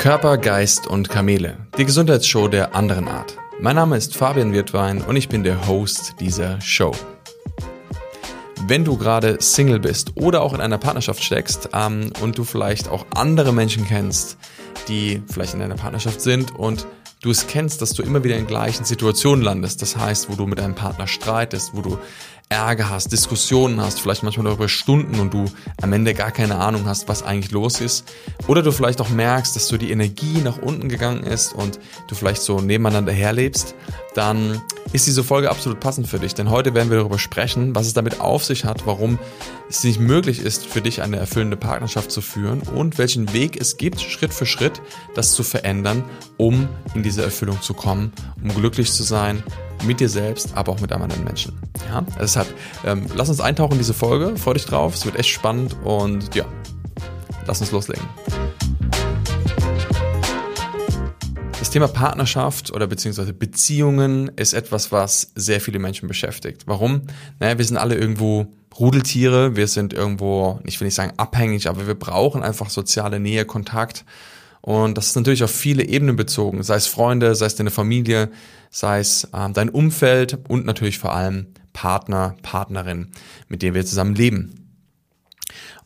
Körper, Geist und Kamele. Die Gesundheitsshow der anderen Art. Mein Name ist Fabian Wirtwein und ich bin der Host dieser Show. Wenn du gerade Single bist oder auch in einer Partnerschaft steckst ähm, und du vielleicht auch andere Menschen kennst, die vielleicht in einer Partnerschaft sind und du es kennst, dass du immer wieder in gleichen Situationen landest. Das heißt, wo du mit deinem Partner streitest, wo du Ärger hast, Diskussionen hast, vielleicht manchmal darüber Stunden und du am Ende gar keine Ahnung hast, was eigentlich los ist. Oder du vielleicht auch merkst, dass so die Energie nach unten gegangen ist und du vielleicht so nebeneinander herlebst, dann ist diese Folge absolut passend für dich. Denn heute werden wir darüber sprechen, was es damit auf sich hat, warum es nicht möglich ist, für dich eine erfüllende Partnerschaft zu führen und welchen Weg es gibt, Schritt für Schritt, das zu verändern, um in diese Erfüllung zu kommen, um glücklich zu sein mit dir selbst, aber auch mit anderen Menschen. Ja, deshalb ähm, lass uns eintauchen in diese Folge. Freu dich drauf, es wird echt spannend und ja, lass uns loslegen. Das Thema Partnerschaft oder beziehungsweise Beziehungen ist etwas, was sehr viele Menschen beschäftigt. Warum? Naja, wir sind alle irgendwo Rudeltiere, wir sind irgendwo, ich will nicht sagen abhängig, aber wir brauchen einfach soziale Nähe, Kontakt. Und das ist natürlich auf viele Ebenen bezogen, sei es Freunde, sei es deine Familie, sei es ähm, dein Umfeld und natürlich vor allem Partner, Partnerin, mit denen wir zusammen leben.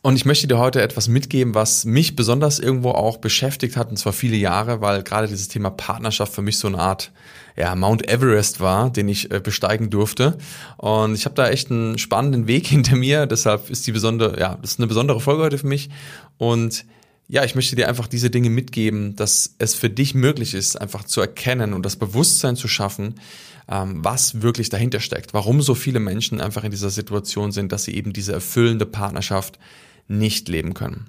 Und ich möchte dir heute etwas mitgeben, was mich besonders irgendwo auch beschäftigt hat, und zwar viele Jahre, weil gerade dieses Thema Partnerschaft für mich so eine Art ja, Mount Everest war, den ich äh, besteigen durfte. Und ich habe da echt einen spannenden Weg hinter mir, deshalb ist die besondere, ja, das ist eine besondere Folge heute für mich. Und ja, ich möchte dir einfach diese Dinge mitgeben, dass es für dich möglich ist, einfach zu erkennen und das Bewusstsein zu schaffen, ähm, was wirklich dahinter steckt, warum so viele Menschen einfach in dieser Situation sind, dass sie eben diese erfüllende Partnerschaft nicht leben können.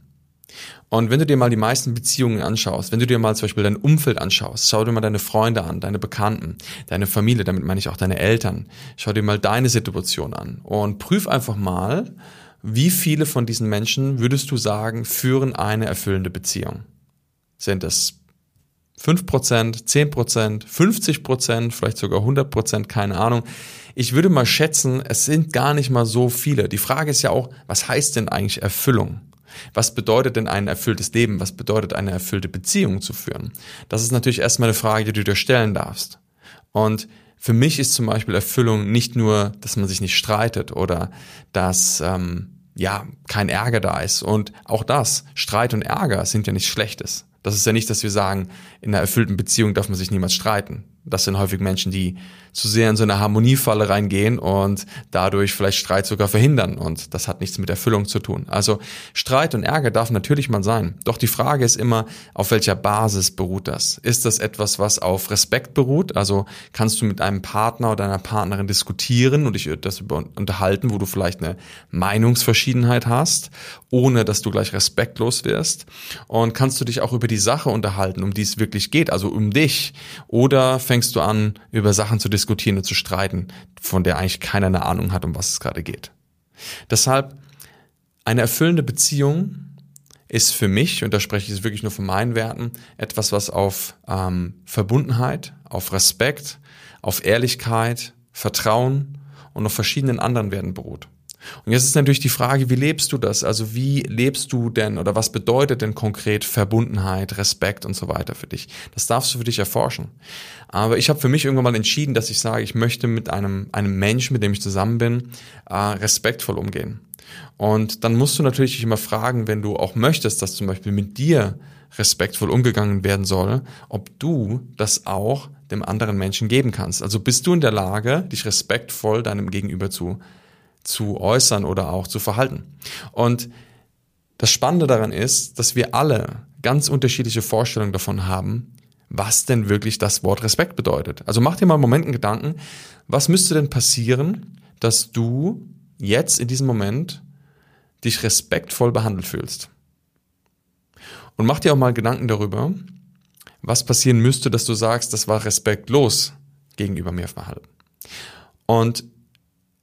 Und wenn du dir mal die meisten Beziehungen anschaust, wenn du dir mal zum Beispiel dein Umfeld anschaust, schau dir mal deine Freunde an, deine Bekannten, deine Familie, damit meine ich auch deine Eltern, schau dir mal deine Situation an und prüf einfach mal, wie viele von diesen Menschen würdest du sagen, führen eine erfüllende Beziehung? Sind es 5%, 10%, 50%, vielleicht sogar 100%, keine Ahnung. Ich würde mal schätzen, es sind gar nicht mal so viele. Die Frage ist ja auch, was heißt denn eigentlich Erfüllung? Was bedeutet denn ein erfülltes Leben? Was bedeutet eine erfüllte Beziehung zu führen? Das ist natürlich erstmal eine Frage, die du dir stellen darfst. Und für mich ist zum Beispiel Erfüllung nicht nur, dass man sich nicht streitet oder dass ähm, ja, kein Ärger da ist. Und auch das, Streit und Ärger sind ja nichts Schlechtes. Das ist ja nicht, dass wir sagen, in einer erfüllten Beziehung darf man sich niemals streiten. Das sind häufig Menschen, die zu sehr in so eine Harmoniefalle reingehen und dadurch vielleicht Streit sogar verhindern. Und das hat nichts mit Erfüllung zu tun. Also Streit und Ärger darf natürlich mal sein. Doch die Frage ist immer, auf welcher Basis beruht das? Ist das etwas, was auf Respekt beruht? Also kannst du mit einem Partner oder einer Partnerin diskutieren und dich das unterhalten, wo du vielleicht eine Meinungsverschiedenheit hast, ohne dass du gleich respektlos wirst? Und kannst du dich auch über die Sache unterhalten, um die es wirklich geht, also um dich? Oder fängst du an, über Sachen zu diskutieren, und zu streiten, von der eigentlich keiner eine Ahnung hat, um was es gerade geht. Deshalb, eine erfüllende Beziehung ist für mich, und da spreche ich wirklich nur von meinen Werten, etwas, was auf ähm, Verbundenheit, auf Respekt, auf Ehrlichkeit, Vertrauen und auf verschiedenen anderen Werten beruht. Und jetzt ist natürlich die Frage, wie lebst du das? Also wie lebst du denn oder was bedeutet denn konkret Verbundenheit, Respekt und so weiter für dich? Das darfst du für dich erforschen. Aber ich habe für mich irgendwann mal entschieden, dass ich sage, ich möchte mit einem, einem Mensch, mit dem ich zusammen bin, äh, respektvoll umgehen. Und dann musst du natürlich dich immer fragen, wenn du auch möchtest, dass zum Beispiel mit dir respektvoll umgegangen werden soll, ob du das auch dem anderen Menschen geben kannst. Also bist du in der Lage, dich respektvoll deinem Gegenüber zu zu äußern oder auch zu verhalten. Und das Spannende daran ist, dass wir alle ganz unterschiedliche Vorstellungen davon haben, was denn wirklich das Wort Respekt bedeutet. Also mach dir mal einen Moment einen Gedanken, was müsste denn passieren, dass du jetzt in diesem Moment dich respektvoll behandelt fühlst? Und mach dir auch mal Gedanken darüber, was passieren müsste, dass du sagst, das war respektlos gegenüber mir verhalten. Und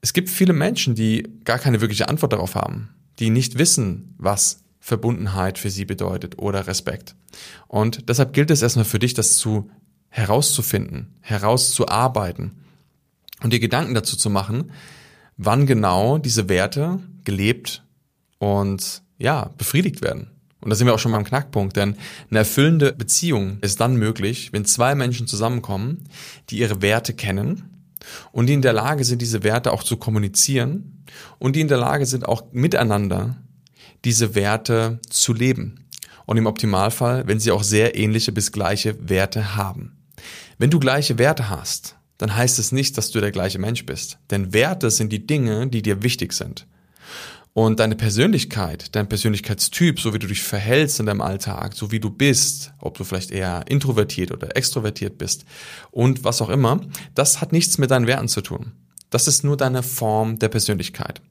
es gibt viele Menschen, die gar keine wirkliche Antwort darauf haben, die nicht wissen, was Verbundenheit für sie bedeutet oder Respekt. Und deshalb gilt es erstmal für dich, das zu herauszufinden, herauszuarbeiten und dir Gedanken dazu zu machen, wann genau diese Werte gelebt und ja, befriedigt werden. Und da sind wir auch schon beim Knackpunkt, denn eine erfüllende Beziehung ist dann möglich, wenn zwei Menschen zusammenkommen, die ihre Werte kennen und die in der Lage sind, diese Werte auch zu kommunizieren und die in der Lage sind, auch miteinander diese Werte zu leben. Und im Optimalfall, wenn sie auch sehr ähnliche bis gleiche Werte haben. Wenn du gleiche Werte hast, dann heißt es nicht, dass du der gleiche Mensch bist. Denn Werte sind die Dinge, die dir wichtig sind. Und deine Persönlichkeit, dein Persönlichkeitstyp, so wie du dich verhältst in deinem Alltag, so wie du bist, ob du vielleicht eher introvertiert oder extrovertiert bist und was auch immer, das hat nichts mit deinen Werten zu tun. Das ist nur deine Form der Persönlichkeit.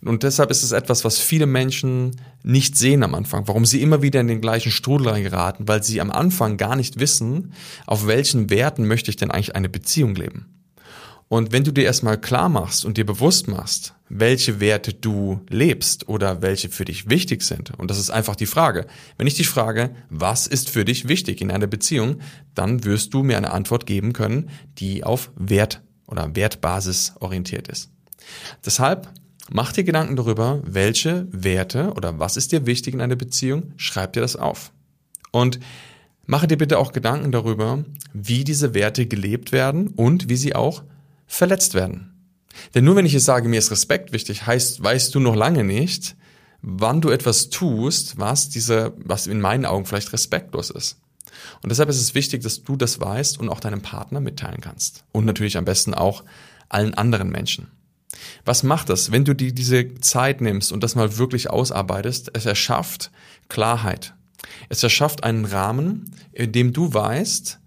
Und deshalb ist es etwas, was viele Menschen nicht sehen am Anfang, warum sie immer wieder in den gleichen Strudel reingeraten, weil sie am Anfang gar nicht wissen, auf welchen Werten möchte ich denn eigentlich eine Beziehung leben. Und wenn du dir erstmal klar machst und dir bewusst machst, welche Werte du lebst oder welche für dich wichtig sind, und das ist einfach die Frage. Wenn ich dich frage, was ist für dich wichtig in einer Beziehung, dann wirst du mir eine Antwort geben können, die auf Wert oder Wertbasis orientiert ist. Deshalb mach dir Gedanken darüber, welche Werte oder was ist dir wichtig in einer Beziehung, schreib dir das auf. Und mache dir bitte auch Gedanken darüber, wie diese Werte gelebt werden und wie sie auch verletzt werden. Denn nur wenn ich jetzt sage, mir ist Respekt wichtig, heißt, weißt du noch lange nicht, wann du etwas tust, was diese, was in meinen Augen vielleicht respektlos ist. Und deshalb ist es wichtig, dass du das weißt und auch deinem Partner mitteilen kannst. Und natürlich am besten auch allen anderen Menschen. Was macht das, wenn du dir diese Zeit nimmst und das mal wirklich ausarbeitest? Es erschafft Klarheit. Es erschafft einen Rahmen, in dem du weißt,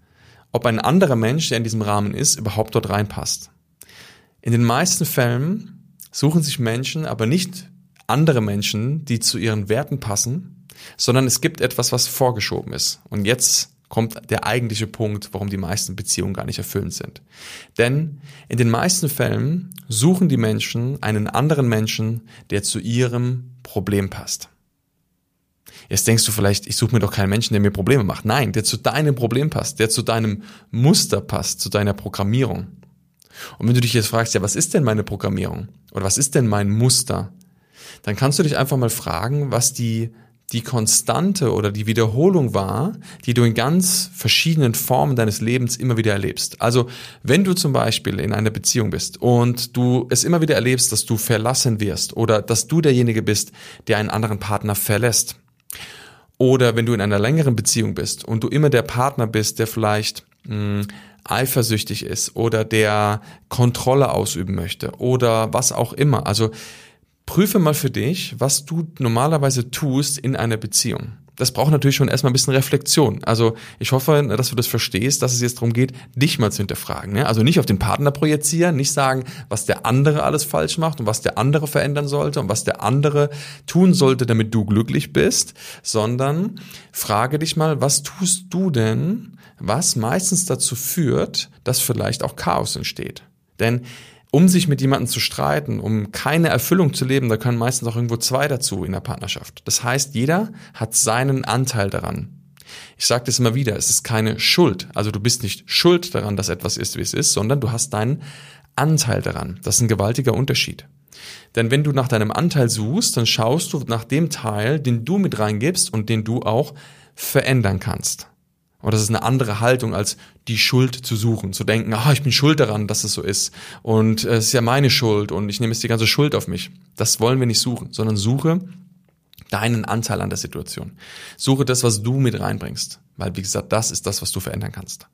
ob ein anderer Mensch, der in diesem Rahmen ist, überhaupt dort reinpasst. In den meisten Fällen suchen sich Menschen aber nicht andere Menschen, die zu ihren Werten passen, sondern es gibt etwas, was vorgeschoben ist. Und jetzt kommt der eigentliche Punkt, warum die meisten Beziehungen gar nicht erfüllend sind. Denn in den meisten Fällen suchen die Menschen einen anderen Menschen, der zu ihrem Problem passt. Jetzt denkst du vielleicht, ich suche mir doch keinen Menschen, der mir Probleme macht. Nein, der zu deinem Problem passt, der zu deinem Muster passt, zu deiner Programmierung. Und wenn du dich jetzt fragst, ja, was ist denn meine Programmierung? Oder was ist denn mein Muster? Dann kannst du dich einfach mal fragen, was die, die Konstante oder die Wiederholung war, die du in ganz verschiedenen Formen deines Lebens immer wieder erlebst. Also, wenn du zum Beispiel in einer Beziehung bist und du es immer wieder erlebst, dass du verlassen wirst oder dass du derjenige bist, der einen anderen Partner verlässt. Oder wenn du in einer längeren Beziehung bist und du immer der Partner bist, der vielleicht mh, hm, eifersüchtig ist oder der Kontrolle ausüben möchte oder was auch immer. Also prüfe mal für dich, was du normalerweise tust in einer Beziehung. Das braucht natürlich schon erstmal ein bisschen Reflexion. Also ich hoffe, dass du das verstehst, dass es jetzt darum geht, dich mal zu hinterfragen. Ne? Also nicht auf den Partner projizieren, nicht sagen, was der andere alles falsch macht und was der andere verändern sollte und was der andere tun sollte, damit du glücklich bist, sondern frage dich mal, was tust du denn, was meistens dazu führt, dass vielleicht auch Chaos entsteht. Denn um sich mit jemandem zu streiten, um keine Erfüllung zu leben, da können meistens auch irgendwo zwei dazu in der Partnerschaft. Das heißt, jeder hat seinen Anteil daran. Ich sage das immer wieder, es ist keine Schuld. Also du bist nicht schuld daran, dass etwas ist, wie es ist, sondern du hast deinen Anteil daran. Das ist ein gewaltiger Unterschied. Denn wenn du nach deinem Anteil suchst, dann schaust du nach dem Teil, den du mit reingibst und den du auch verändern kannst. Und das ist eine andere Haltung, als die Schuld zu suchen, zu denken, ah, ich bin schuld daran, dass es so ist. Und es ist ja meine Schuld und ich nehme jetzt die ganze Schuld auf mich. Das wollen wir nicht suchen, sondern suche deinen Anteil an der Situation. Suche das, was du mit reinbringst. Weil, wie gesagt, das ist das, was du verändern kannst.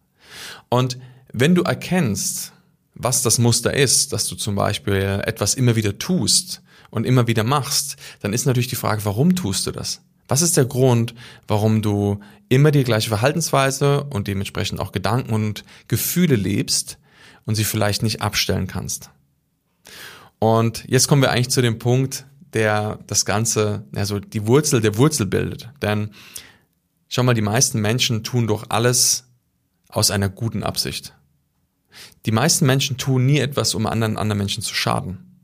Und wenn du erkennst, was das Muster ist, dass du zum Beispiel etwas immer wieder tust und immer wieder machst, dann ist natürlich die Frage, warum tust du das? Was ist der Grund, warum du immer die gleiche Verhaltensweise und dementsprechend auch Gedanken und Gefühle lebst und sie vielleicht nicht abstellen kannst? Und jetzt kommen wir eigentlich zu dem Punkt, der das Ganze, also die Wurzel der Wurzel bildet. Denn schau mal, die meisten Menschen tun doch alles aus einer guten Absicht. Die meisten Menschen tun nie etwas, um anderen, anderen Menschen zu schaden.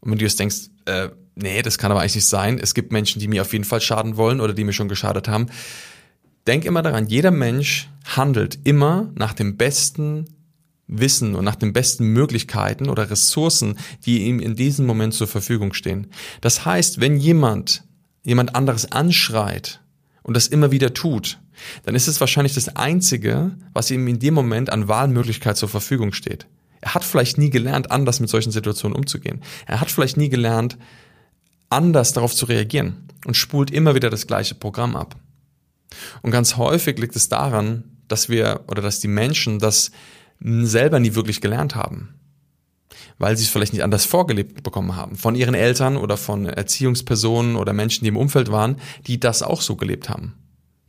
Und wenn du jetzt denkst, äh, nee, das kann aber eigentlich nicht sein. Es gibt Menschen, die mir auf jeden Fall schaden wollen oder die mir schon geschadet haben. Denk immer daran, jeder Mensch handelt immer nach dem besten Wissen und nach den besten Möglichkeiten oder Ressourcen, die ihm in diesem Moment zur Verfügung stehen. Das heißt, wenn jemand jemand anderes anschreit und das immer wieder tut, dann ist es wahrscheinlich das Einzige, was ihm in dem Moment an Wahlmöglichkeit zur Verfügung steht. Er hat vielleicht nie gelernt, anders mit solchen Situationen umzugehen. Er hat vielleicht nie gelernt, anders darauf zu reagieren und spult immer wieder das gleiche Programm ab. Und ganz häufig liegt es daran, dass wir oder dass die Menschen das selber nie wirklich gelernt haben. Weil sie es vielleicht nicht anders vorgelebt bekommen haben. Von ihren Eltern oder von Erziehungspersonen oder Menschen, die im Umfeld waren, die das auch so gelebt haben.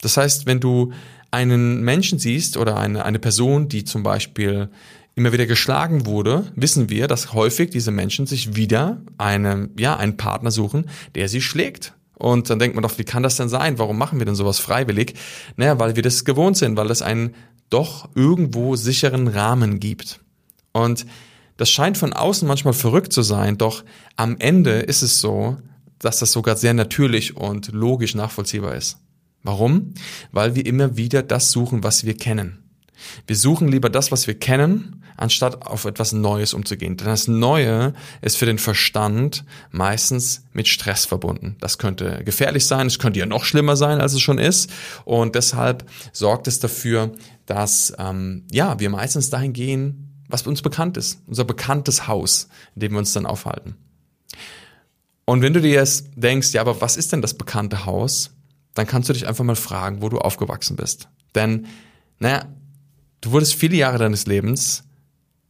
Das heißt, wenn du einen Menschen siehst oder eine, eine Person, die zum Beispiel immer wieder geschlagen wurde, wissen wir, dass häufig diese Menschen sich wieder eine, ja, einen Partner suchen, der sie schlägt. Und dann denkt man doch, wie kann das denn sein? Warum machen wir denn sowas freiwillig? Naja, weil wir das gewohnt sind, weil es einen doch irgendwo sicheren Rahmen gibt. Und das scheint von außen manchmal verrückt zu sein, doch am Ende ist es so, dass das sogar sehr natürlich und logisch nachvollziehbar ist. Warum? Weil wir immer wieder das suchen, was wir kennen. Wir suchen lieber das, was wir kennen, anstatt auf etwas Neues umzugehen. Denn das Neue ist für den Verstand meistens mit Stress verbunden. Das könnte gefährlich sein, es könnte ja noch schlimmer sein, als es schon ist. Und deshalb sorgt es dafür, dass ähm, ja wir meistens dahin gehen, was uns bekannt ist, unser bekanntes Haus, in dem wir uns dann aufhalten. Und wenn du dir jetzt denkst, ja, aber was ist denn das bekannte Haus? dann kannst du dich einfach mal fragen, wo du aufgewachsen bist. Denn, naja, du wurdest viele Jahre deines Lebens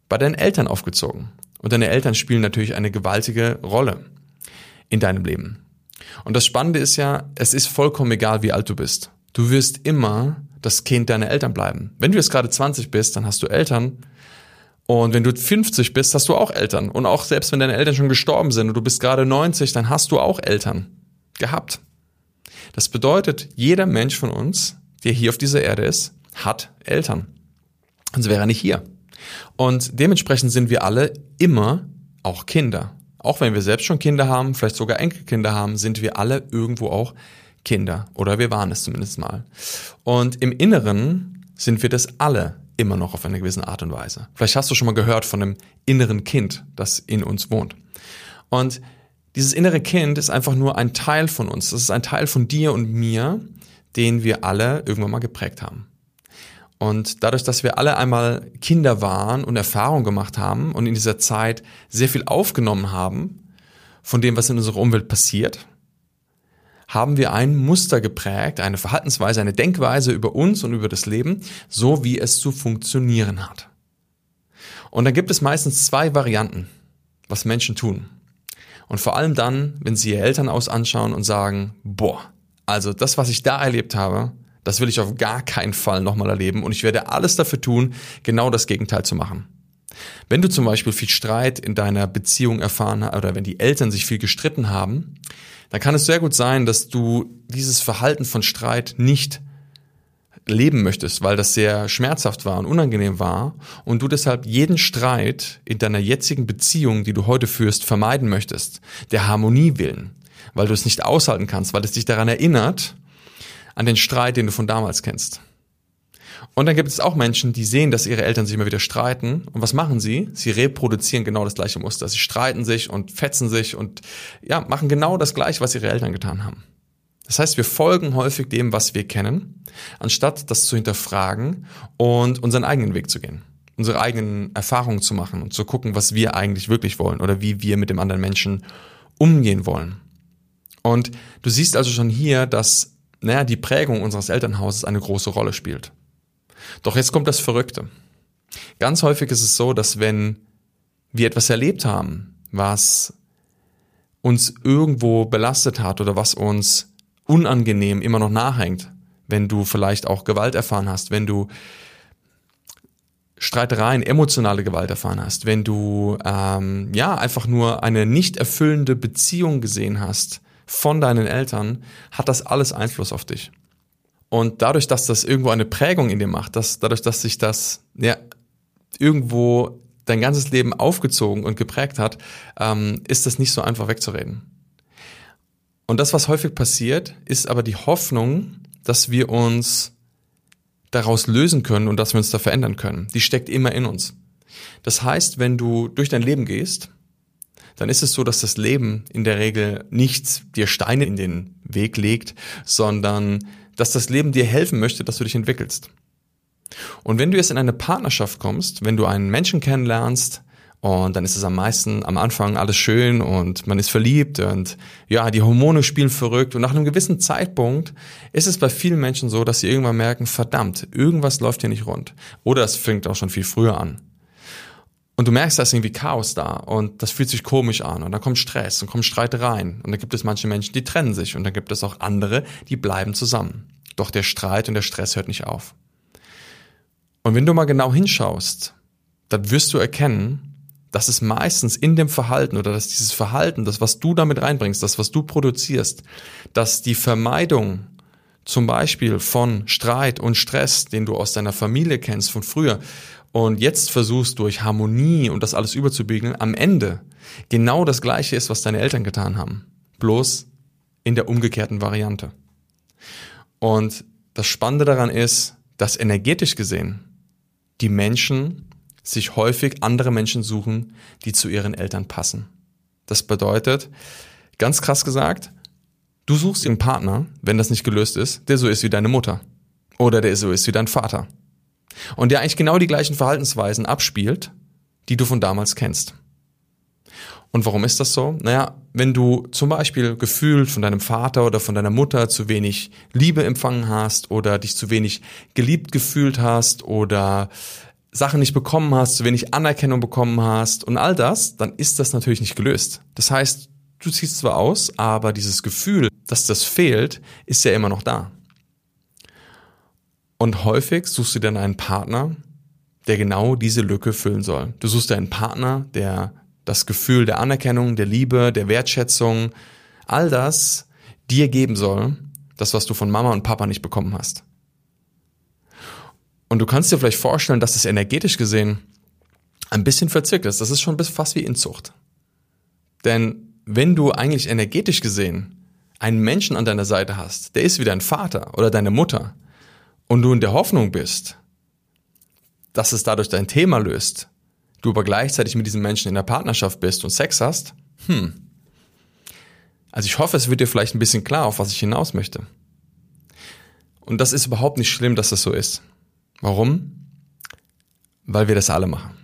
bei deinen Eltern aufgezogen. Und deine Eltern spielen natürlich eine gewaltige Rolle in deinem Leben. Und das Spannende ist ja, es ist vollkommen egal, wie alt du bist. Du wirst immer das Kind deiner Eltern bleiben. Wenn du jetzt gerade 20 bist, dann hast du Eltern. Und wenn du 50 bist, hast du auch Eltern. Und auch selbst wenn deine Eltern schon gestorben sind und du bist gerade 90, dann hast du auch Eltern gehabt. Das bedeutet, jeder Mensch von uns, der hier auf dieser Erde ist, hat Eltern. Sonst wäre er nicht hier. Und dementsprechend sind wir alle immer auch Kinder. Auch wenn wir selbst schon Kinder haben, vielleicht sogar Enkelkinder haben, sind wir alle irgendwo auch Kinder. Oder wir waren es zumindest mal. Und im Inneren sind wir das alle immer noch auf eine gewisse Art und Weise. Vielleicht hast du schon mal gehört von einem inneren Kind, das in uns wohnt. Und dieses innere Kind ist einfach nur ein Teil von uns. Das ist ein Teil von dir und mir, den wir alle irgendwann mal geprägt haben. Und dadurch, dass wir alle einmal Kinder waren und Erfahrung gemacht haben und in dieser Zeit sehr viel aufgenommen haben von dem, was in unserer Umwelt passiert, haben wir ein Muster geprägt, eine Verhaltensweise, eine Denkweise über uns und über das Leben, so wie es zu funktionieren hat. Und dann gibt es meistens zwei Varianten, was Menschen tun. Und vor allem dann, wenn sie ihr Elternhaus anschauen und sagen, boah, also das, was ich da erlebt habe, das will ich auf gar keinen Fall nochmal erleben und ich werde alles dafür tun, genau das Gegenteil zu machen. Wenn du zum Beispiel viel Streit in deiner Beziehung erfahren hast oder wenn die Eltern sich viel gestritten haben, dann kann es sehr gut sein, dass du dieses Verhalten von Streit nicht leben möchtest, weil das sehr schmerzhaft war und unangenehm war und du deshalb jeden Streit in deiner jetzigen Beziehung, die du heute führst, vermeiden möchtest, der Harmonie willen, weil du es nicht aushalten kannst, weil es dich daran erinnert, an den Streit, den du von damals kennst. Und dann gibt es auch Menschen, die sehen, dass ihre Eltern sich immer wieder streiten. Und was machen sie? Sie reproduzieren genau das gleiche Muster. Sie streiten sich und fetzen sich und ja, machen genau das gleiche, was ihre Eltern getan haben. Das heißt, wir folgen häufig dem, was wir kennen, anstatt das zu hinterfragen und unseren eigenen Weg zu gehen, unsere eigenen Erfahrungen zu machen und zu gucken, was wir eigentlich wirklich wollen oder wie wir mit dem anderen Menschen umgehen wollen. Und du siehst also schon hier, dass naja, die Prägung unseres Elternhauses eine große Rolle spielt. Doch jetzt kommt das Verrückte. Ganz häufig ist es so, dass wenn wir etwas erlebt haben, was uns irgendwo belastet hat oder was uns unangenehm immer noch nachhängt, wenn du vielleicht auch Gewalt erfahren hast, wenn du Streitereien, emotionale Gewalt erfahren hast, wenn du ähm, ja einfach nur eine nicht erfüllende Beziehung gesehen hast von deinen Eltern, hat das alles Einfluss auf dich. Und dadurch, dass das irgendwo eine Prägung in dir macht, dass, dadurch, dass sich das ja irgendwo dein ganzes Leben aufgezogen und geprägt hat, ähm, ist das nicht so einfach wegzureden. Und das, was häufig passiert, ist aber die Hoffnung, dass wir uns daraus lösen können und dass wir uns da verändern können. Die steckt immer in uns. Das heißt, wenn du durch dein Leben gehst, dann ist es so, dass das Leben in der Regel nicht dir Steine in den Weg legt, sondern dass das Leben dir helfen möchte, dass du dich entwickelst. Und wenn du jetzt in eine Partnerschaft kommst, wenn du einen Menschen kennenlernst, und dann ist es am meisten am Anfang alles schön und man ist verliebt und ja, die Hormone spielen verrückt. Und nach einem gewissen Zeitpunkt ist es bei vielen Menschen so, dass sie irgendwann merken, verdammt, irgendwas läuft hier nicht rund. Oder es fängt auch schon viel früher an. Und du merkst, da ist irgendwie Chaos da und das fühlt sich komisch an und dann kommt Stress und kommt Streitereien und dann gibt es manche Menschen, die trennen sich und dann gibt es auch andere, die bleiben zusammen. Doch der Streit und der Stress hört nicht auf. Und wenn du mal genau hinschaust, dann wirst du erkennen, dass es meistens in dem Verhalten oder dass dieses Verhalten, das, was du damit reinbringst, das, was du produzierst, dass die Vermeidung zum Beispiel von Streit und Stress, den du aus deiner Familie kennst von früher und jetzt versuchst durch Harmonie und das alles überzubiegeln, am Ende genau das gleiche ist, was deine Eltern getan haben. Bloß in der umgekehrten Variante. Und das Spannende daran ist, dass energetisch gesehen die Menschen sich häufig andere Menschen suchen, die zu ihren Eltern passen. Das bedeutet, ganz krass gesagt, du suchst einen Partner, wenn das nicht gelöst ist, der so ist wie deine Mutter. Oder der so ist wie dein Vater. Und der eigentlich genau die gleichen Verhaltensweisen abspielt, die du von damals kennst. Und warum ist das so? Naja, wenn du zum Beispiel gefühlt von deinem Vater oder von deiner Mutter zu wenig Liebe empfangen hast oder dich zu wenig geliebt gefühlt hast oder Sachen nicht bekommen hast, zu wenig Anerkennung bekommen hast und all das, dann ist das natürlich nicht gelöst. Das heißt, du ziehst zwar aus, aber dieses Gefühl, dass das fehlt, ist ja immer noch da. Und häufig suchst du dann einen Partner, der genau diese Lücke füllen soll. Du suchst einen Partner, der das Gefühl der Anerkennung, der Liebe, der Wertschätzung, all das dir geben soll, das, was du von Mama und Papa nicht bekommen hast. Und du kannst dir vielleicht vorstellen, dass es energetisch gesehen ein bisschen verzückt ist. Das ist schon fast wie Inzucht. Denn wenn du eigentlich energetisch gesehen einen Menschen an deiner Seite hast, der ist wie dein Vater oder deine Mutter, und du in der Hoffnung bist, dass es dadurch dein Thema löst, du aber gleichzeitig mit diesem Menschen in der Partnerschaft bist und Sex hast, hm. Also ich hoffe, es wird dir vielleicht ein bisschen klar, auf was ich hinaus möchte. Und das ist überhaupt nicht schlimm, dass das so ist. Warum? Weil wir das alle machen.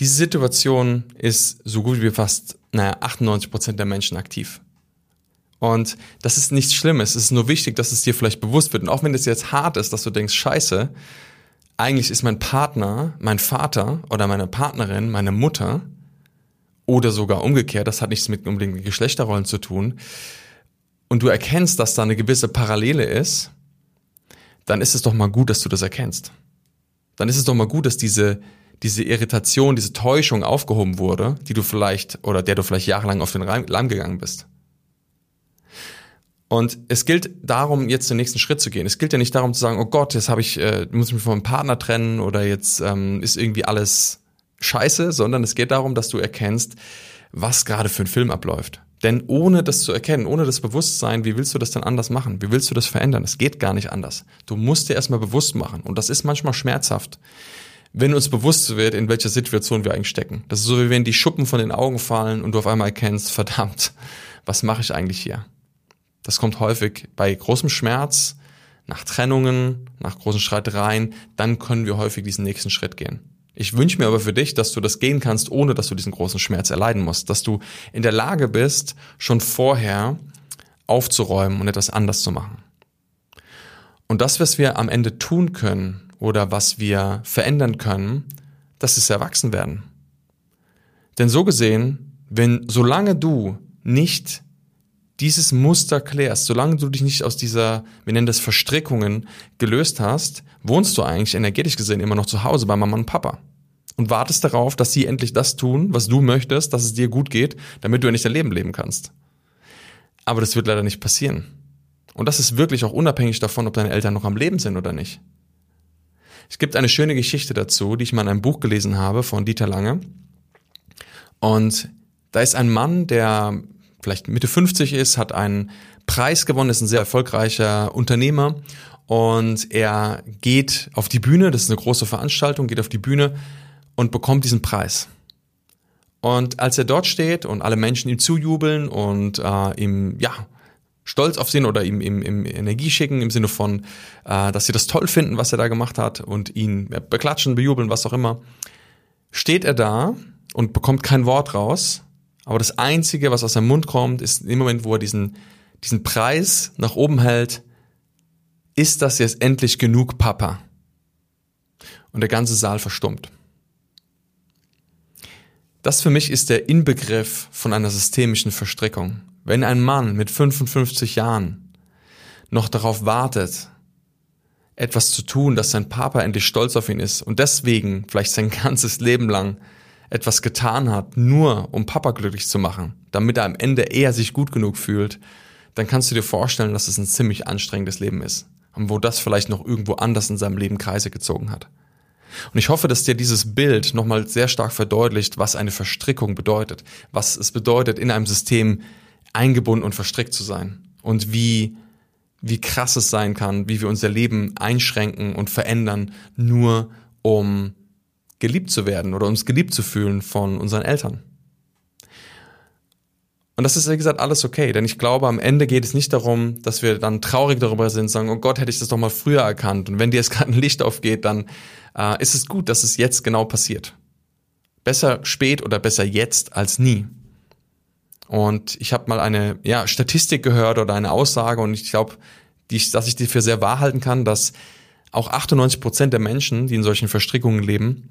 Diese Situation ist so gut wie fast, naja, 98 Prozent der Menschen aktiv. Und das ist nichts Schlimmes. Es ist nur wichtig, dass es dir vielleicht bewusst wird. Und auch wenn es jetzt hart ist, dass du denkst, scheiße, eigentlich ist mein Partner, mein Vater oder meine Partnerin, meine Mutter oder sogar umgekehrt, das hat nichts mit unbedingt Geschlechterrollen zu tun. Und du erkennst, dass da eine gewisse Parallele ist, dann ist es doch mal gut, dass du das erkennst. Dann ist es doch mal gut, dass diese, diese Irritation, diese Täuschung aufgehoben wurde, die du vielleicht oder der du vielleicht jahrelang auf den Leim gegangen bist. Und es gilt darum, jetzt den nächsten Schritt zu gehen. Es gilt ja nicht darum zu sagen, oh Gott, jetzt habe ich, äh, muss ich mich von meinem Partner trennen oder jetzt ähm, ist irgendwie alles scheiße, sondern es geht darum, dass du erkennst, was gerade für ein Film abläuft. Denn ohne das zu erkennen, ohne das Bewusstsein, wie willst du das denn anders machen? Wie willst du das verändern? Es geht gar nicht anders. Du musst dir erstmal bewusst machen. Und das ist manchmal schmerzhaft, wenn uns bewusst wird, in welcher Situation wir eigentlich stecken. Das ist so, wie wenn die Schuppen von den Augen fallen und du auf einmal erkennst, verdammt, was mache ich eigentlich hier? Das kommt häufig bei großem Schmerz, nach Trennungen, nach großen Streitereien. Dann können wir häufig diesen nächsten Schritt gehen. Ich wünsche mir aber für dich, dass du das gehen kannst, ohne dass du diesen großen Schmerz erleiden musst, dass du in der Lage bist, schon vorher aufzuräumen und etwas anders zu machen. Und das, was wir am Ende tun können oder was wir verändern können, das ist erwachsen werden. Denn so gesehen, wenn solange du nicht dieses Muster klärst, solange du dich nicht aus dieser, wir nennen das Verstrickungen, gelöst hast, wohnst du eigentlich energetisch gesehen immer noch zu Hause bei Mama und Papa. Und wartest darauf, dass sie endlich das tun, was du möchtest, dass es dir gut geht, damit du endlich dein Leben leben kannst. Aber das wird leider nicht passieren. Und das ist wirklich auch unabhängig davon, ob deine Eltern noch am Leben sind oder nicht. Es gibt eine schöne Geschichte dazu, die ich mal in einem Buch gelesen habe von Dieter Lange. Und da ist ein Mann, der vielleicht Mitte 50 ist, hat einen Preis gewonnen, ist ein sehr erfolgreicher Unternehmer und er geht auf die Bühne, das ist eine große Veranstaltung, geht auf die Bühne und bekommt diesen Preis. Und als er dort steht und alle Menschen ihm zujubeln und äh, ihm ja stolz auf sind oder ihm, ihm, ihm Energie schicken im Sinne von, äh, dass sie das toll finden, was er da gemacht hat und ihn beklatschen, bejubeln, was auch immer, steht er da und bekommt kein Wort raus. Aber das Einzige, was aus seinem Mund kommt, ist im Moment, wo er diesen, diesen Preis nach oben hält, ist das jetzt endlich genug, Papa? Und der ganze Saal verstummt. Das für mich ist der Inbegriff von einer systemischen Verstrickung. Wenn ein Mann mit 55 Jahren noch darauf wartet, etwas zu tun, dass sein Papa endlich stolz auf ihn ist und deswegen vielleicht sein ganzes Leben lang etwas getan hat, nur um Papa glücklich zu machen, damit er am Ende eher sich gut genug fühlt, dann kannst du dir vorstellen, dass es ein ziemlich anstrengendes Leben ist und wo das vielleicht noch irgendwo anders in seinem Leben Kreise gezogen hat. Und ich hoffe, dass dir dieses Bild nochmal sehr stark verdeutlicht, was eine Verstrickung bedeutet, was es bedeutet, in einem System eingebunden und verstrickt zu sein und wie, wie krass es sein kann, wie wir unser Leben einschränken und verändern, nur um geliebt zu werden oder uns geliebt zu fühlen von unseren Eltern. Und das ist, wie gesagt, alles okay, denn ich glaube, am Ende geht es nicht darum, dass wir dann traurig darüber sind, sagen, oh Gott, hätte ich das doch mal früher erkannt. Und wenn dir jetzt gerade ein Licht aufgeht, dann äh, ist es gut, dass es jetzt genau passiert. Besser spät oder besser jetzt als nie. Und ich habe mal eine ja, Statistik gehört oder eine Aussage und ich glaube, dass ich die für sehr wahr halten kann, dass auch 98 Prozent der Menschen, die in solchen Verstrickungen leben,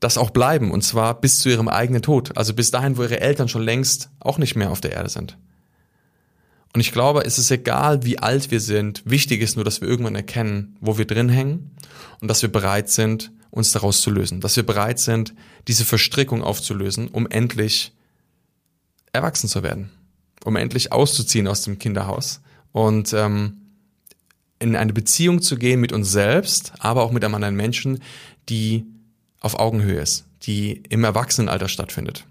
das auch bleiben und zwar bis zu ihrem eigenen Tod, also bis dahin, wo ihre Eltern schon längst auch nicht mehr auf der Erde sind. Und ich glaube, es ist egal, wie alt wir sind, wichtig ist nur, dass wir irgendwann erkennen, wo wir drin hängen und dass wir bereit sind, uns daraus zu lösen, dass wir bereit sind, diese Verstrickung aufzulösen, um endlich erwachsen zu werden, um endlich auszuziehen aus dem Kinderhaus und ähm, in eine Beziehung zu gehen mit uns selbst, aber auch mit einem anderen Menschen, die auf Augenhöhe ist, die im Erwachsenenalter stattfindet.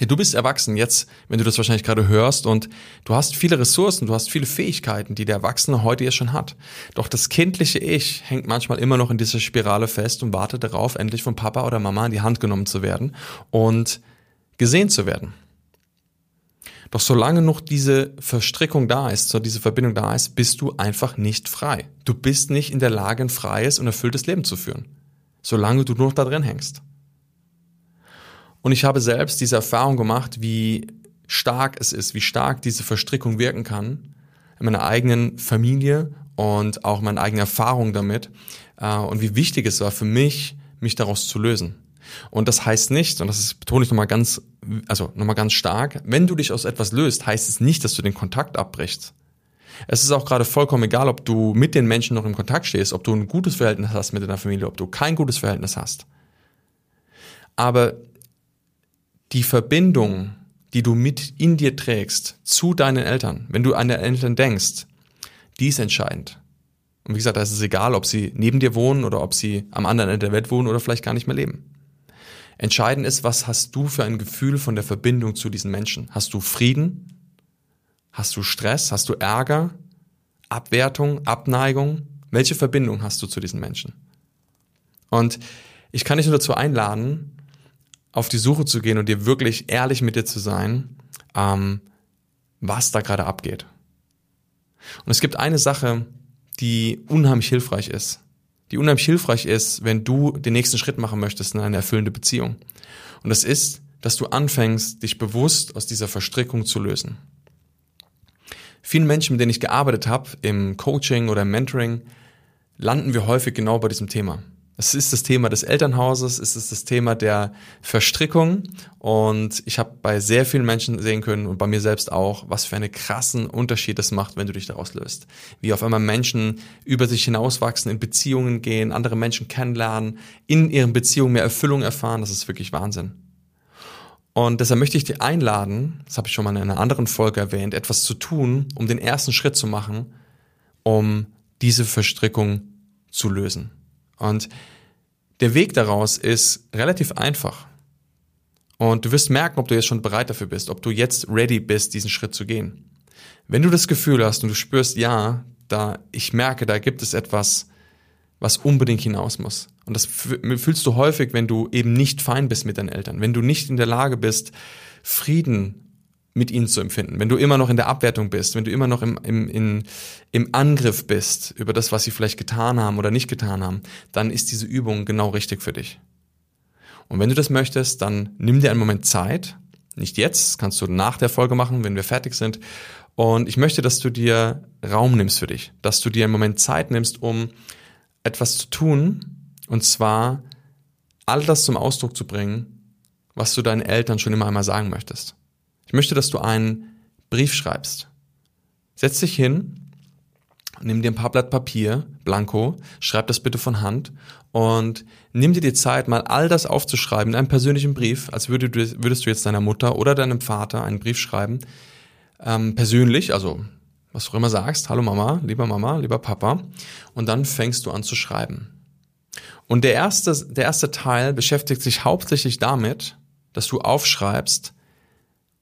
Denn du bist erwachsen jetzt, wenn du das wahrscheinlich gerade hörst und du hast viele Ressourcen, du hast viele Fähigkeiten, die der Erwachsene heute jetzt schon hat. Doch das kindliche Ich hängt manchmal immer noch in dieser Spirale fest und wartet darauf, endlich von Papa oder Mama in die Hand genommen zu werden und gesehen zu werden. Doch solange noch diese Verstrickung da ist, so diese Verbindung da ist, bist du einfach nicht frei. Du bist nicht in der Lage, ein freies und erfülltes Leben zu führen. Solange du noch da drin hängst. Und ich habe selbst diese Erfahrung gemacht, wie stark es ist, wie stark diese Verstrickung wirken kann in meiner eigenen Familie und auch meine eigene Erfahrung damit äh, und wie wichtig es war für mich, mich daraus zu lösen. Und das heißt nicht, und das ist, betone ich nochmal ganz, also nochmal ganz stark, wenn du dich aus etwas löst, heißt es nicht, dass du den Kontakt abbrichst. Es ist auch gerade vollkommen egal, ob du mit den Menschen noch im Kontakt stehst, ob du ein gutes Verhältnis hast mit deiner Familie, ob du kein gutes Verhältnis hast. Aber die Verbindung, die du mit in dir trägst zu deinen Eltern, wenn du an deine Eltern denkst, die ist entscheidend. Und wie gesagt, da ist es egal, ob sie neben dir wohnen oder ob sie am anderen Ende der Welt wohnen oder vielleicht gar nicht mehr leben. Entscheidend ist, was hast du für ein Gefühl von der Verbindung zu diesen Menschen? Hast du Frieden? Hast du Stress? Hast du Ärger? Abwertung? Abneigung? Welche Verbindung hast du zu diesen Menschen? Und ich kann dich nur dazu einladen, auf die Suche zu gehen und dir wirklich ehrlich mit dir zu sein, ähm, was da gerade abgeht. Und es gibt eine Sache, die unheimlich hilfreich ist die unheimlich hilfreich ist, wenn du den nächsten Schritt machen möchtest in eine erfüllende Beziehung. Und das ist, dass du anfängst, dich bewusst aus dieser Verstrickung zu lösen. Vielen Menschen, mit denen ich gearbeitet habe, im Coaching oder im Mentoring, landen wir häufig genau bei diesem Thema. Es ist das Thema des Elternhauses, es ist das Thema der Verstrickung und ich habe bei sehr vielen Menschen sehen können und bei mir selbst auch, was für einen krassen Unterschied das macht, wenn du dich daraus löst. Wie auf einmal Menschen über sich hinauswachsen, in Beziehungen gehen, andere Menschen kennenlernen, in ihren Beziehungen mehr Erfüllung erfahren, das ist wirklich Wahnsinn. Und deshalb möchte ich dich einladen, das habe ich schon mal in einer anderen Folge erwähnt, etwas zu tun, um den ersten Schritt zu machen, um diese Verstrickung zu lösen. Und der Weg daraus ist relativ einfach. Und du wirst merken, ob du jetzt schon bereit dafür bist, ob du jetzt ready bist, diesen Schritt zu gehen. Wenn du das Gefühl hast und du spürst, ja, da, ich merke, da gibt es etwas, was unbedingt hinaus muss. Und das fühlst du häufig, wenn du eben nicht fein bist mit deinen Eltern, wenn du nicht in der Lage bist, Frieden mit ihnen zu empfinden, wenn du immer noch in der Abwertung bist, wenn du immer noch im, im, in, im Angriff bist über das, was sie vielleicht getan haben oder nicht getan haben, dann ist diese Übung genau richtig für dich. Und wenn du das möchtest, dann nimm dir einen Moment Zeit, nicht jetzt, das kannst du nach der Folge machen, wenn wir fertig sind. Und ich möchte, dass du dir Raum nimmst für dich, dass du dir einen Moment Zeit nimmst, um etwas zu tun, und zwar all das zum Ausdruck zu bringen, was du deinen Eltern schon immer einmal sagen möchtest. Ich möchte, dass du einen Brief schreibst. Setz dich hin, nimm dir ein paar Blatt Papier, blanko, schreib das bitte von Hand und nimm dir die Zeit, mal all das aufzuschreiben in einem persönlichen Brief, als würdest du jetzt deiner Mutter oder deinem Vater einen Brief schreiben, ähm, persönlich, also was du immer sagst, hallo Mama, lieber Mama, lieber Papa, und dann fängst du an zu schreiben. Und der erste, der erste Teil beschäftigt sich hauptsächlich damit, dass du aufschreibst,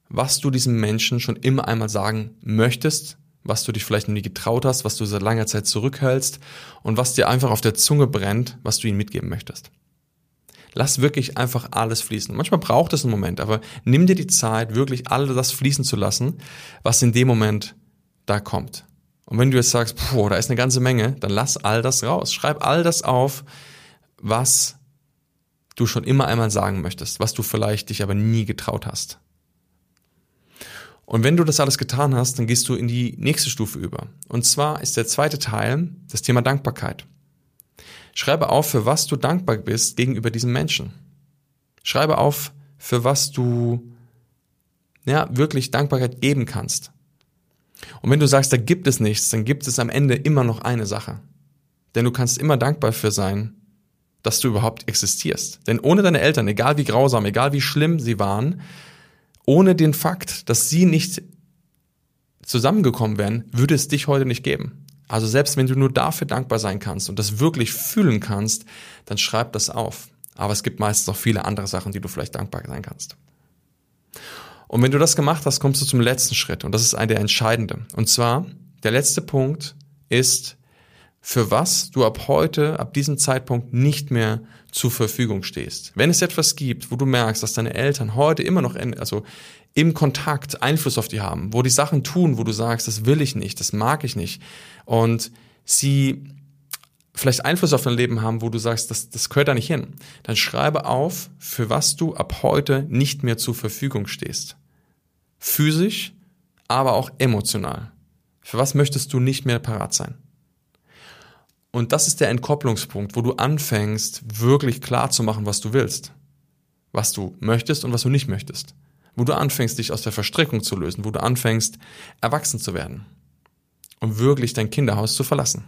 was du diesem Menschen schon immer einmal sagen möchtest, was du dich vielleicht noch nie getraut hast, was du seit langer Zeit zurückhältst und was dir einfach auf der Zunge brennt, was du ihm mitgeben möchtest. Lass wirklich einfach alles fließen. Manchmal braucht es einen Moment, aber nimm dir die Zeit, wirklich alles das fließen zu lassen, was in dem Moment da kommt. Und wenn du jetzt sagst, puh, da ist eine ganze Menge, dann lass all das raus. Schreib all das auf, was du schon immer einmal sagen möchtest, was du vielleicht dich aber nie getraut hast. Und wenn du das alles getan hast, dann gehst du in die nächste Stufe über. Und zwar ist der zweite Teil das Thema Dankbarkeit. Schreibe auf, für was du dankbar bist gegenüber diesem Menschen. Schreibe auf, für was du ja, wirklich Dankbarkeit geben kannst. Und wenn du sagst, da gibt es nichts, dann gibt es am Ende immer noch eine Sache. Denn du kannst immer dankbar für sein, dass du überhaupt existierst. Denn ohne deine Eltern, egal wie grausam, egal wie schlimm sie waren, ohne den Fakt, dass sie nicht zusammengekommen wären, würde es dich heute nicht geben. Also selbst wenn du nur dafür dankbar sein kannst und das wirklich fühlen kannst, dann schreib das auf. Aber es gibt meistens auch viele andere Sachen, die du vielleicht dankbar sein kannst. Und wenn du das gemacht hast, kommst du zum letzten Schritt und das ist der entscheidende. Und zwar, der letzte Punkt ist, für was du ab heute, ab diesem Zeitpunkt nicht mehr zur Verfügung stehst. Wenn es etwas gibt, wo du merkst, dass deine Eltern heute immer noch in, also im Kontakt Einfluss auf die haben, wo die Sachen tun, wo du sagst, das will ich nicht, das mag ich nicht und sie vielleicht Einfluss auf dein Leben haben, wo du sagst, das, das gehört da nicht hin, dann schreibe auf, für was du ab heute nicht mehr zur Verfügung stehst. Physisch, aber auch emotional. Für was möchtest du nicht mehr parat sein? Und das ist der Entkopplungspunkt, wo du anfängst, wirklich klar zu machen, was du willst. Was du möchtest und was du nicht möchtest. Wo du anfängst, dich aus der Verstrickung zu lösen, wo du anfängst, erwachsen zu werden. Und wirklich dein Kinderhaus zu verlassen.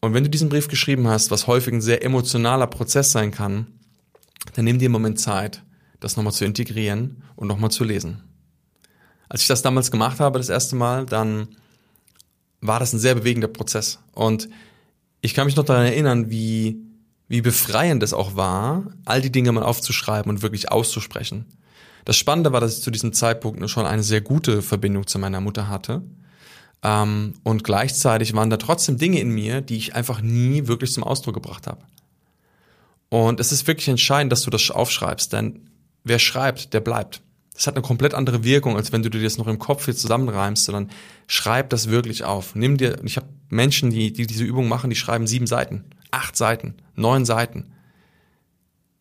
Und wenn du diesen Brief geschrieben hast, was häufig ein sehr emotionaler Prozess sein kann, dann nimm dir einen Moment Zeit, das nochmal zu integrieren und nochmal zu lesen. Als ich das damals gemacht habe, das erste Mal, dann war das ein sehr bewegender Prozess. Und ich kann mich noch daran erinnern, wie, wie befreiend es auch war, all die Dinge mal aufzuschreiben und wirklich auszusprechen. Das Spannende war, dass ich zu diesem Zeitpunkt schon eine sehr gute Verbindung zu meiner Mutter hatte. Ähm, und gleichzeitig waren da trotzdem Dinge in mir, die ich einfach nie wirklich zum Ausdruck gebracht habe. Und es ist wirklich entscheidend, dass du das aufschreibst, denn wer schreibt, der bleibt. Das hat eine komplett andere Wirkung, als wenn du dir das noch im Kopf hier zusammenreimst, sondern schreib das wirklich auf. Nimm dir, ich habe Menschen, die, die diese Übung machen, die schreiben sieben Seiten, acht Seiten, neun Seiten.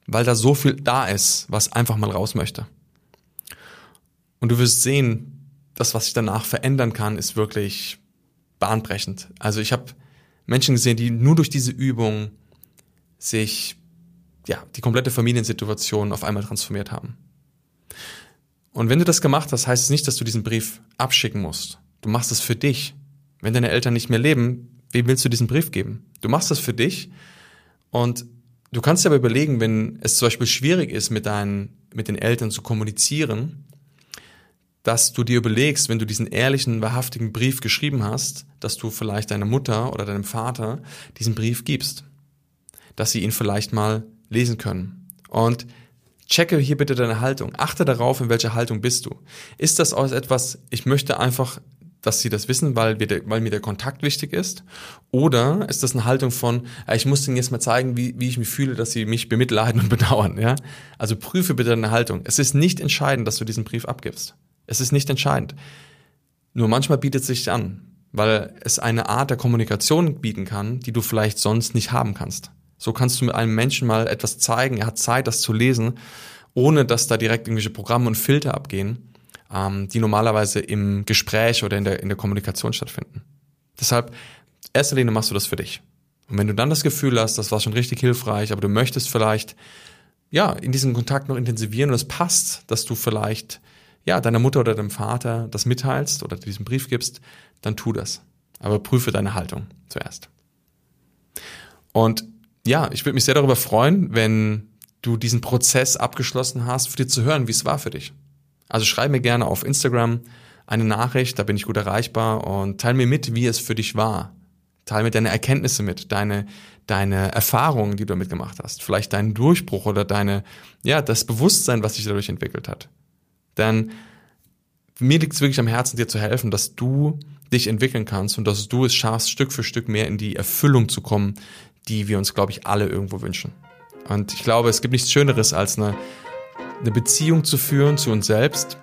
Weil da so viel da ist, was einfach mal raus möchte. Und du wirst sehen, das, was sich danach verändern kann, ist wirklich bahnbrechend. Also ich habe Menschen gesehen, die nur durch diese Übung sich ja die komplette Familiensituation auf einmal transformiert haben. Und wenn du das gemacht hast, heißt es nicht, dass du diesen Brief abschicken musst. Du machst es für dich. Wenn deine Eltern nicht mehr leben, wem willst du diesen Brief geben? Du machst das für dich und du kannst dir aber überlegen, wenn es zum Beispiel schwierig ist, mit deinen, mit den Eltern zu kommunizieren, dass du dir überlegst, wenn du diesen ehrlichen, wahrhaftigen Brief geschrieben hast, dass du vielleicht deiner Mutter oder deinem Vater diesen Brief gibst. Dass sie ihn vielleicht mal lesen können. Und Checke hier bitte deine Haltung. Achte darauf, in welcher Haltung bist du. Ist das aus etwas, ich möchte einfach dass sie das wissen, weil, wir, weil mir der Kontakt wichtig ist? Oder ist das eine Haltung von, ich muss denen jetzt mal zeigen, wie, wie ich mich fühle, dass sie mich bemitleiden und bedauern? Ja? Also prüfe bitte deine Haltung. Es ist nicht entscheidend, dass du diesen Brief abgibst. Es ist nicht entscheidend. Nur manchmal bietet es sich an, weil es eine Art der Kommunikation bieten kann, die du vielleicht sonst nicht haben kannst. So kannst du mit einem Menschen mal etwas zeigen, er hat Zeit, das zu lesen, ohne dass da direkt irgendwelche Programme und Filter abgehen ähm, die normalerweise im Gespräch oder in der, in der Kommunikation stattfinden. Deshalb, erster Linie machst du das für dich. Und wenn du dann das Gefühl hast, das war schon richtig hilfreich, aber du möchtest vielleicht, ja, in diesem Kontakt noch intensivieren und es passt, dass du vielleicht, ja, deiner Mutter oder deinem Vater das mitteilst oder diesen Brief gibst, dann tu das. Aber prüfe deine Haltung zuerst. Und ja, ich würde mich sehr darüber freuen, wenn du diesen Prozess abgeschlossen hast, für dir zu hören, wie es war für dich. Also schreib mir gerne auf Instagram eine Nachricht, da bin ich gut erreichbar und teil mir mit, wie es für dich war. Teil mir deine Erkenntnisse mit, deine, deine Erfahrungen, die du damit gemacht hast. Vielleicht deinen Durchbruch oder deine, ja, das Bewusstsein, was sich dadurch entwickelt hat. Denn mir liegt es wirklich am Herzen, dir zu helfen, dass du dich entwickeln kannst und dass du es schaffst, Stück für Stück mehr in die Erfüllung zu kommen, die wir uns, glaube ich, alle irgendwo wünschen. Und ich glaube, es gibt nichts Schöneres als eine eine Beziehung zu führen zu uns selbst,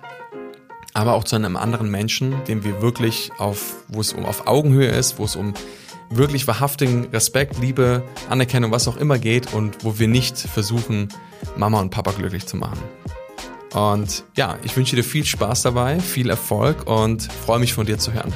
aber auch zu einem anderen Menschen, dem wir wirklich auf, wo es um auf Augenhöhe ist, wo es um wirklich wahrhaftigen Respekt, Liebe, Anerkennung, was auch immer geht und wo wir nicht versuchen, Mama und Papa glücklich zu machen. Und ja, ich wünsche dir viel Spaß dabei, viel Erfolg und freue mich von dir zu hören.